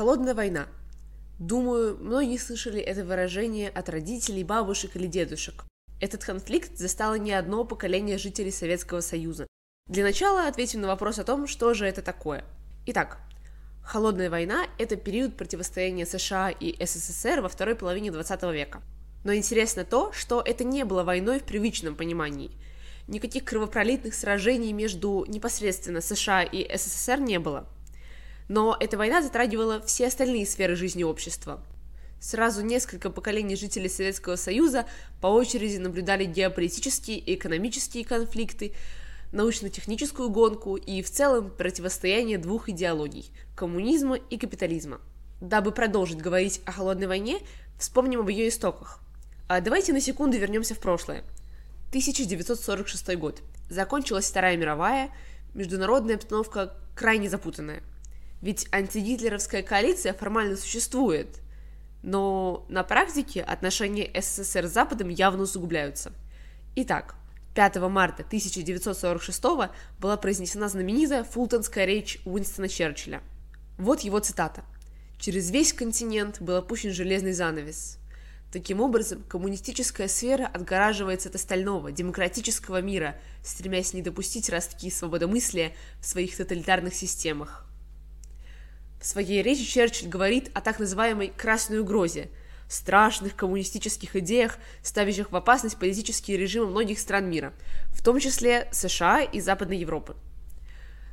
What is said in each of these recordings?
Холодная война. Думаю, многие слышали это выражение от родителей, бабушек или дедушек. Этот конфликт застало не одно поколение жителей Советского Союза. Для начала ответим на вопрос о том, что же это такое. Итак, Холодная война – это период противостояния США и СССР во второй половине 20 века. Но интересно то, что это не было войной в привычном понимании. Никаких кровопролитных сражений между непосредственно США и СССР не было. Но эта война затрагивала все остальные сферы жизни общества. Сразу несколько поколений жителей Советского Союза по очереди наблюдали геополитические и экономические конфликты, научно-техническую гонку и в целом противостояние двух идеологий – коммунизма и капитализма. Дабы продолжить говорить о холодной войне, вспомним об ее истоках. А давайте на секунду вернемся в прошлое. 1946 год. Закончилась Вторая мировая, международная обстановка крайне запутанная. Ведь антигитлеровская коалиция формально существует, но на практике отношения СССР с Западом явно усугубляются. Итак, 5 марта 1946 была произнесена знаменитая фултонская речь Уинстона Черчилля. Вот его цитата. «Через весь континент был опущен железный занавес. Таким образом, коммунистическая сфера отгораживается от остального, демократического мира, стремясь не допустить ростки свободомыслия в своих тоталитарных системах». В своей речи Черчилль говорит о так называемой «красной угрозе», страшных коммунистических идеях, ставящих в опасность политические режимы многих стран мира, в том числе США и Западной Европы.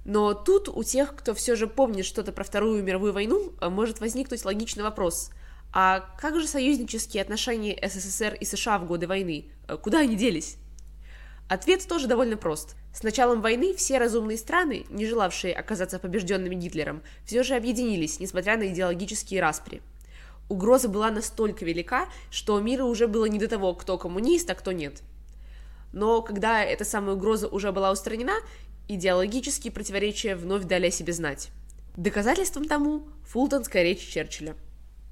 Но тут у тех, кто все же помнит что-то про Вторую мировую войну, может возникнуть логичный вопрос. А как же союзнические отношения СССР и США в годы войны? Куда они делись? Ответ тоже довольно прост. С началом войны все разумные страны, не желавшие оказаться побежденными Гитлером, все же объединились, несмотря на идеологические распри угроза была настолько велика, что миру уже было не до того, кто коммунист, а кто нет. Но когда эта самая угроза уже была устранена, идеологические противоречия вновь дали о себе знать. Доказательством тому фултонская речь Черчилля.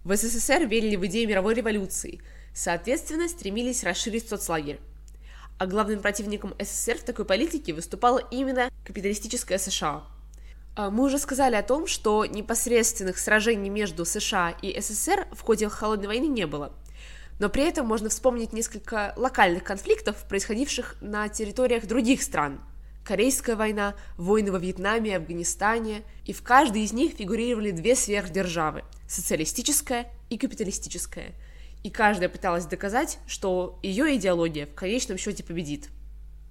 В СССР верили в идею мировой революции, соответственно, стремились расширить соцлагерь. А главным противником СССР в такой политике выступала именно капиталистическая США – а, мы уже сказали о том, что непосредственных сражений между США и СССР в ходе Холодной войны не было. Но при этом можно вспомнить несколько локальных конфликтов, происходивших на территориях других стран. Корейская война, войны во Вьетнаме Афганистане, и в каждой из них фигурировали две сверхдержавы – социалистическая и капиталистическая. И каждая пыталась доказать, что ее идеология в конечном счете победит.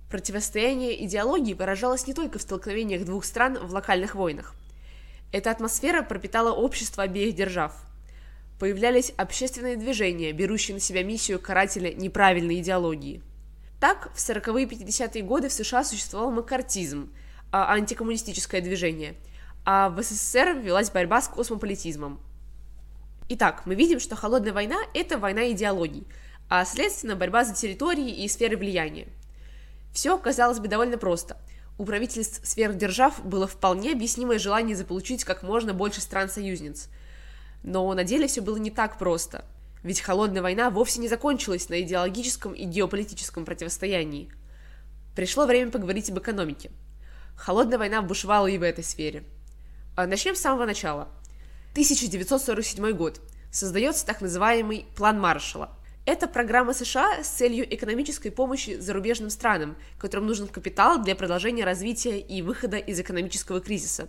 Противостояние идеологии выражалось не только в столкновениях двух стран в локальных войнах. Эта атмосфера пропитала общество обеих держав. Появлялись общественные движения, берущие на себя миссию карателя неправильной идеологии. Так, в 40-е и 50-е годы в США существовал маккартизм, а антикоммунистическое движение, а в СССР велась борьба с космополитизмом. Итак, мы видим, что холодная война – это война идеологий, а следственно борьба за территории и сферы влияния – все, казалось бы, довольно просто. У правительств сверхдержав было вполне объяснимое желание заполучить как можно больше стран-союзниц. Но на деле все было не так просто. Ведь холодная война вовсе не закончилась на идеологическом и геополитическом противостоянии. Пришло время поговорить об экономике. Холодная война бушевала и в этой сфере. А начнем с самого начала. 1947 год. Создается так называемый план Маршалла – это программа США с целью экономической помощи зарубежным странам, которым нужен капитал для продолжения развития и выхода из экономического кризиса.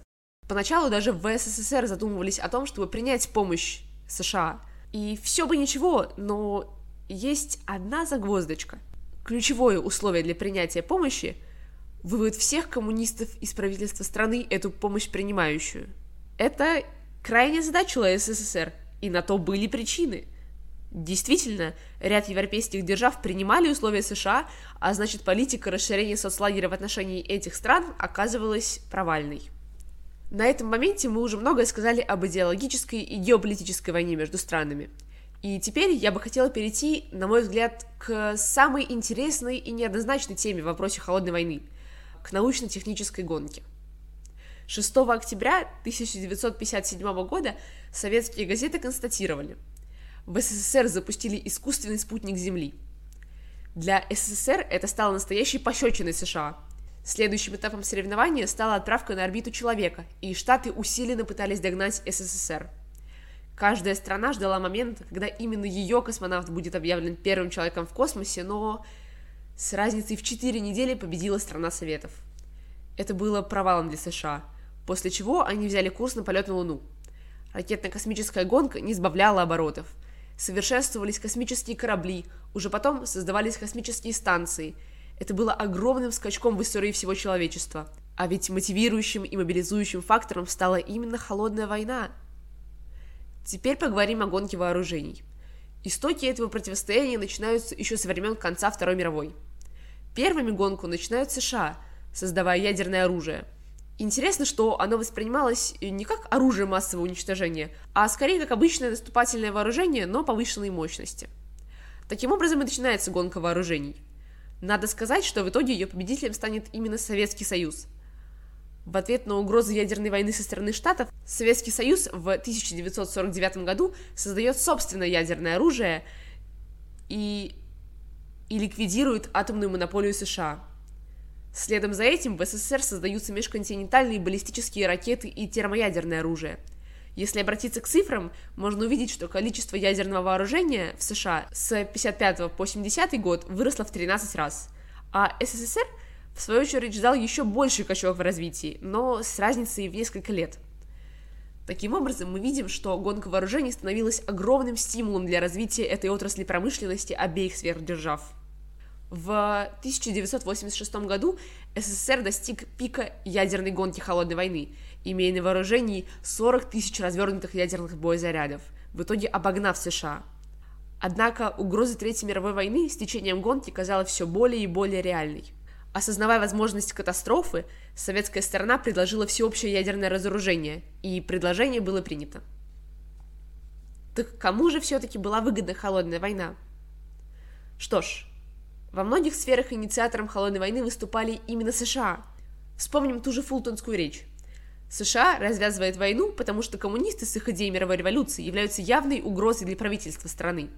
Поначалу даже в СССР задумывались о том, чтобы принять помощь США. И все бы ничего, но есть одна загвоздочка. Ключевое условие для принятия помощи – вывод всех коммунистов из правительства страны эту помощь принимающую. Это крайне задачила СССР, и на то были причины – Действительно, ряд европейских держав принимали условия США, а значит политика расширения соцлагеря в отношении этих стран оказывалась провальной. На этом моменте мы уже многое сказали об идеологической и геополитической войне между странами. И теперь я бы хотела перейти, на мой взгляд, к самой интересной и неоднозначной теме в вопросе холодной войны – к научно-технической гонке. 6 октября 1957 года советские газеты констатировали – в СССР запустили искусственный спутник Земли. Для СССР это стало настоящей пощечиной США. Следующим этапом соревнования стала отправка на орбиту человека, и Штаты усиленно пытались догнать СССР. Каждая страна ждала момента, когда именно ее космонавт будет объявлен первым человеком в космосе, но с разницей в 4 недели победила страна Советов. Это было провалом для США, после чего они взяли курс на полет на Луну. Ракетно-космическая гонка не сбавляла оборотов. Совершенствовались космические корабли, уже потом создавались космические станции. Это было огромным скачком в истории всего человечества. А ведь мотивирующим и мобилизующим фактором стала именно холодная война – Теперь поговорим о гонке вооружений. Истоки этого противостояния начинаются еще со времен конца Второй мировой. Первыми гонку начинают США, создавая ядерное оружие. Интересно, что оно воспринималось не как оружие массового уничтожения, а скорее как обычное наступательное вооружение, но повышенной мощности. Таким образом и начинается гонка вооружений. Надо сказать, что в итоге ее победителем станет именно Советский Союз – в ответ на угрозу ядерной войны со стороны Штатов, Советский Союз в 1949 году создает собственное ядерное оружие и, и ликвидирует атомную монополию США. Следом за этим в СССР создаются межконтинентальные баллистические ракеты и термоядерное оружие. Если обратиться к цифрам, можно увидеть, что количество ядерного вооружения в США с 55 по 70 год выросло в 13 раз, а СССР – в свою очередь ждал еще больший качок в развитии, но с разницей в несколько лет. Таким образом, мы видим, что гонка вооружений становилась огромным стимулом для развития этой отрасли промышленности обеих сверхдержав. В 1986 году СССР достиг пика ядерной гонки холодной войны, имея на вооружении 40 тысяч развернутых ядерных боезарядов, в итоге обогнав США. Однако угроза Третьей мировой войны с течением гонки казалась все более и более реальной. Осознавая возможность катастрофы, советская сторона предложила всеобщее ядерное разоружение, и предложение было принято. Так кому же все-таки была выгодна холодная война? Что ж, во многих сферах инициатором холодной войны выступали именно США. Вспомним ту же Фултонскую речь. США развязывает войну, потому что коммунисты с их идеей мировой революции являются явной угрозой для правительства страны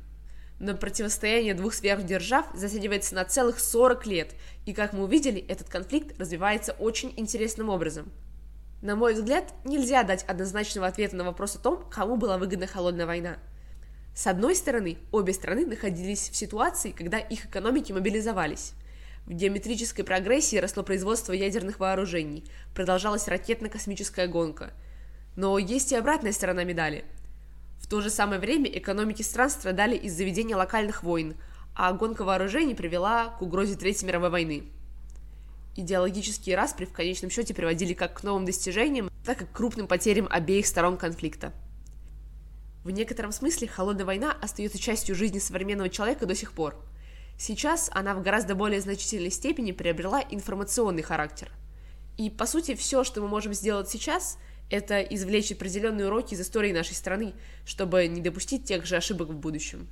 но противостояние двух сверхдержав затягивается на целых 40 лет, и, как мы увидели, этот конфликт развивается очень интересным образом. На мой взгляд, нельзя дать однозначного ответа на вопрос о том, кому была выгодна холодная война. С одной стороны, обе страны находились в ситуации, когда их экономики мобилизовались. В геометрической прогрессии росло производство ядерных вооружений, продолжалась ракетно-космическая гонка. Но есть и обратная сторона медали – в то же самое время экономики стран страдали из-за ведения локальных войн, а гонка вооружений привела к угрозе Третьей мировой войны. Идеологические распри в конечном счете приводили как к новым достижениям, так и к крупным потерям обеих сторон конфликта. В некотором смысле холодная война остается частью жизни современного человека до сих пор. Сейчас она в гораздо более значительной степени приобрела информационный характер. И, по сути, все, что мы можем сделать сейчас, это извлечь определенные уроки из истории нашей страны, чтобы не допустить тех же ошибок в будущем.